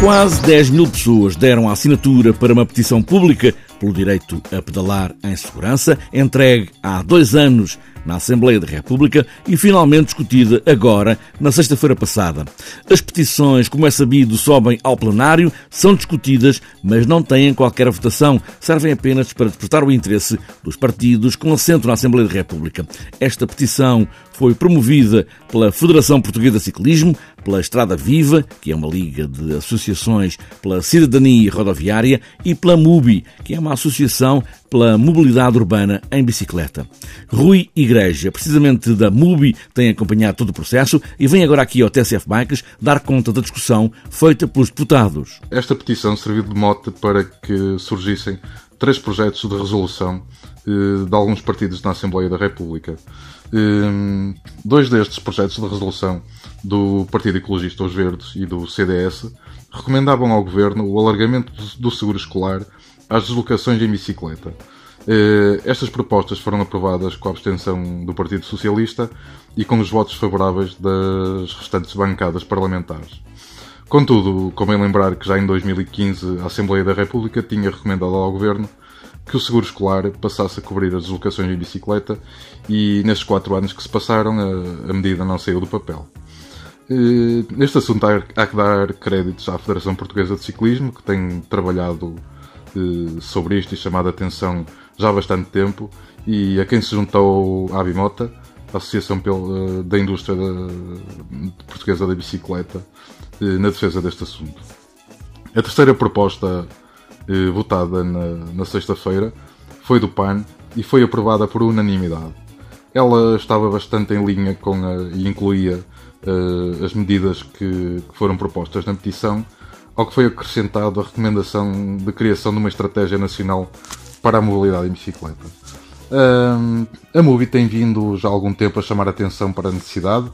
Quase 10 mil pessoas deram a assinatura para uma petição pública pelo direito a pedalar em segurança, entregue há dois anos na Assembleia da República e finalmente discutida agora, na sexta-feira passada. As petições, como é sabido, sobem ao plenário, são discutidas, mas não têm qualquer votação, servem apenas para despertar o interesse dos partidos com assento na Assembleia da República. Esta petição foi promovida pela Federação Portuguesa de Ciclismo, pela Estrada Viva, que é uma liga de associações pela cidadania rodoviária, e pela MUBI, que é uma associação pela mobilidade urbana em bicicleta. Rui Igreja, precisamente da MUBI, tem acompanhado todo o processo e vem agora aqui ao TSF Bikes dar conta da discussão feita pelos deputados. Esta petição serviu de mote para que surgissem três projetos de resolução eh, de alguns partidos na Assembleia da República. Eh, dois destes projetos de resolução do Partido Ecologista Os Verdes e do CDS recomendavam ao Governo o alargamento do seguro escolar às deslocações em bicicleta. Eh, estas propostas foram aprovadas com a abstenção do Partido Socialista e com os votos favoráveis das restantes bancadas parlamentares. Contudo, convém lembrar que já em 2015 a Assembleia da República tinha recomendado ao Governo que o seguro escolar passasse a cobrir as deslocações em bicicleta e nestes quatro anos que se passaram a, medida não saiu do papel. Eh, neste assunto há que dar créditos à Federação Portuguesa de Ciclismo, que tem trabalhado sobre isto e chamado a atenção já há bastante tempo e a quem se juntou a Abimota, a Associação da Indústria Portuguesa da Bicicleta, eh, na defesa deste assunto. A terceira proposta eh, votada na, na sexta-feira foi do PAN e foi aprovada por unanimidade. Ela estava bastante em linha com a, e incluía uh, as medidas que, que foram propostas na petição ao que foi acrescentado a recomendação de criação de uma estratégia nacional para a mobilidade em bicicleta. Um, a MUBI tem vindo já há algum tempo a chamar a atenção para a necessidade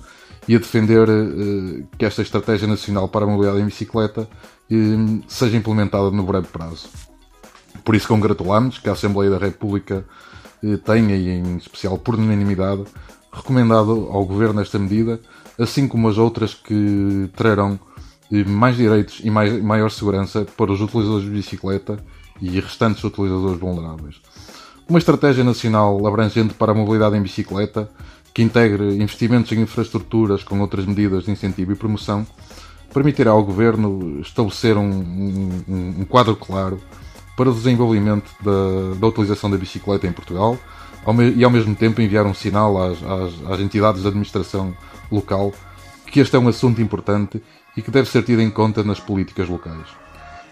e a defender uh, que esta estratégia nacional para a mobilidade em bicicleta uh, seja implementada no breve prazo. Por isso congratulamos que a Assembleia da República uh, tenha, e em especial por unanimidade, recomendado ao Governo esta medida, assim como as outras que trarão mais direitos e maior segurança para os utilizadores de bicicleta e restantes utilizadores vulneráveis. Uma estratégia nacional abrangente para a mobilidade em bicicleta, que integre investimentos em infraestruturas com outras medidas de incentivo e promoção, permitirá ao Governo estabelecer um, um, um quadro claro para o desenvolvimento da, da, utilização da bicicleta em Portugal e, ao mesmo tempo, enviar um sinal às, às, às entidades de administração local que este é um assunto importante e que deve ser tido em conta nas políticas locais.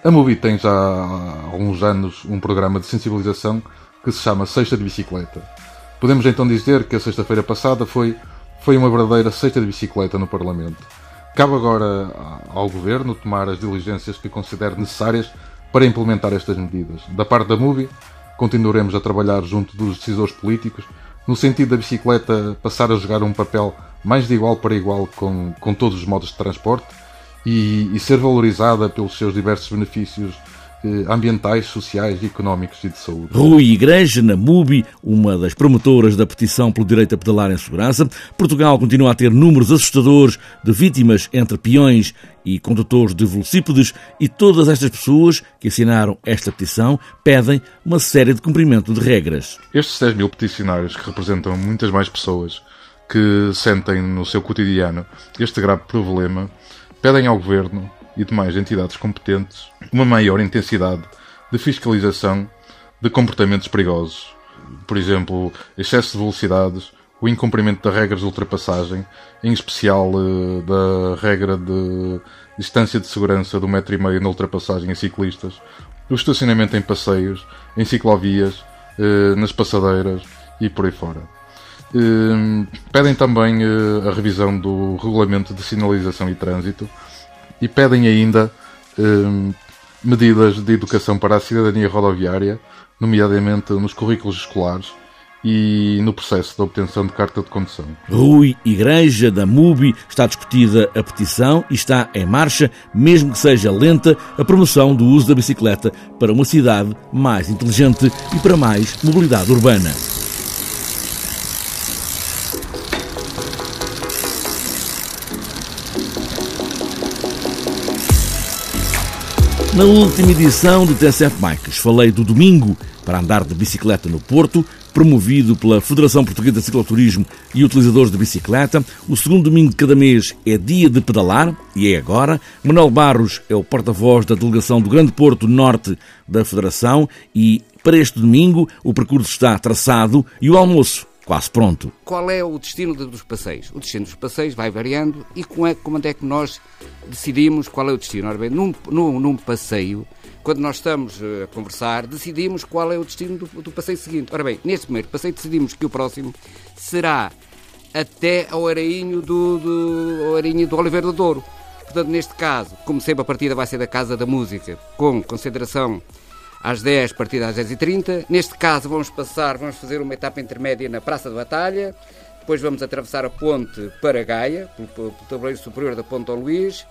A Mobi tem já há alguns anos um programa de sensibilização que se chama Sexta de Bicicleta. Podemos então dizer que a sexta-feira passada foi, foi uma verdadeira sexta de bicicleta no Parlamento. Cabe agora ao Governo tomar as diligências que considere necessárias para implementar estas medidas. Da parte da MUBI, continuaremos a trabalhar junto dos decisores políticos no sentido da bicicleta passar a jogar um papel mais de igual para igual com, com todos os modos de transporte e, e ser valorizada pelos seus diversos benefícios ambientais, sociais, económicos e de saúde. Rui Igreja, na MUBI, uma das promotoras da petição pelo direito a pedalar em segurança. Portugal continua a ter números assustadores de vítimas entre peões e condutores de velocípedes e todas estas pessoas que assinaram esta petição pedem uma série de cumprimento de regras. Estes 6 mil peticionários que representam muitas mais pessoas que sentem no seu cotidiano este grave problema pedem ao Governo e demais entidades competentes uma maior intensidade de fiscalização de comportamentos perigosos. Por exemplo, excesso de velocidades, o incumprimento das regras de ultrapassagem, em especial eh, da regra de distância de segurança do metro e meio na ultrapassagem em ciclistas, o estacionamento em passeios, em ciclovias, eh, nas passadeiras e por aí fora. Ehm, pedem também eh, a revisão do regulamento de sinalização e trânsito e pedem ainda ehm, medidas de educação para a cidadania rodoviária, nomeadamente nos currículos escolares e no processo de obtenção de carta de condução. Rui Igreja da MUBI está discutida a petição e está em marcha, mesmo que seja lenta, a promoção do uso da bicicleta para uma cidade mais inteligente e para mais mobilidade urbana. Na última edição do TSF Bikes falei do domingo para andar de bicicleta no Porto, promovido pela Federação Portuguesa de Cicloturismo e utilizadores de bicicleta. O segundo domingo de cada mês é dia de pedalar, e é agora. Manuel Barros é o porta-voz da delegação do Grande Porto Norte da Federação e para este domingo o percurso está traçado e o almoço quase pronto. Qual é o destino dos passeios? O destino dos passeios vai variando e como é, como é que nós decidimos qual é o destino? Ora bem, num, num, num passeio, quando nós estamos eh, a conversar, decidimos qual é o destino do, do, passeio seguinte. Ora bem, neste primeiro passeio decidimos que o próximo será até ao Arainho do, do, Arainho do Oliveira do Douro. Portanto, neste caso, como sempre, a partida vai ser da Casa da Música, com consideração às 10, partida às 10h30. Neste caso, vamos passar, vamos fazer uma etapa intermédia na Praça de Batalha. Depois vamos atravessar a ponte para Gaia, pelo, pelo tabuleiro superior da Ponte Dom Luís.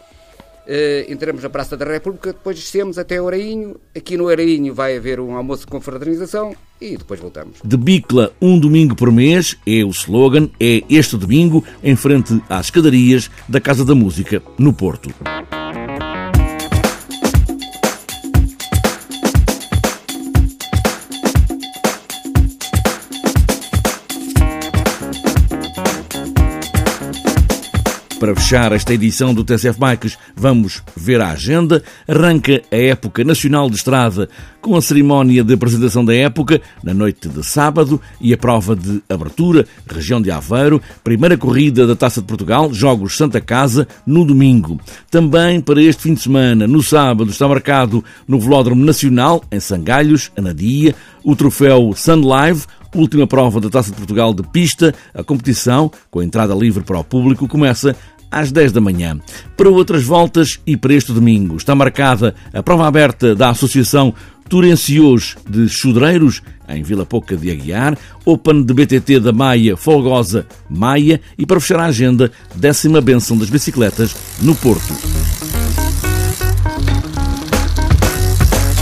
Uh, entramos na Praça da República, depois descemos até Orainho. Aqui no Orainho vai haver um almoço com fraternização e depois voltamos. De Bicla, um domingo por mês é o slogan, é este domingo, em frente às escadarias da Casa da Música, no Porto. Para fechar esta edição do TCF Bikes, vamos ver a agenda. Arranca a época nacional de estrada com a cerimónia de apresentação da época na noite de sábado e a prova de abertura, região de Aveiro, primeira corrida da Taça de Portugal, Jogos Santa Casa, no domingo. Também para este fim de semana, no sábado, está marcado no Velódromo Nacional, em Sangalhos, Anadia, o troféu Sun Live, última prova da Taça de Portugal de pista. A competição, com a entrada livre para o público, começa às 10 da manhã. Para outras voltas e para este domingo está marcada a prova aberta da Associação Turencios de Chudreiros, em Vila Pouca de Aguiar, Open de BTT da Maia Folgosa Maia e para fechar a agenda, décima benção das bicicletas no Porto.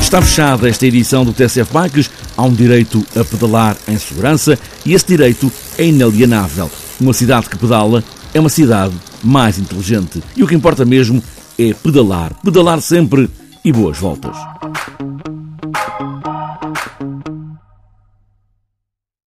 Está fechada esta edição do TSF Bikes. Há um direito a pedalar em segurança e esse direito é inalienável. Uma cidade que pedala é uma cidade mais inteligente. E o que importa mesmo é pedalar. Pedalar sempre e boas voltas.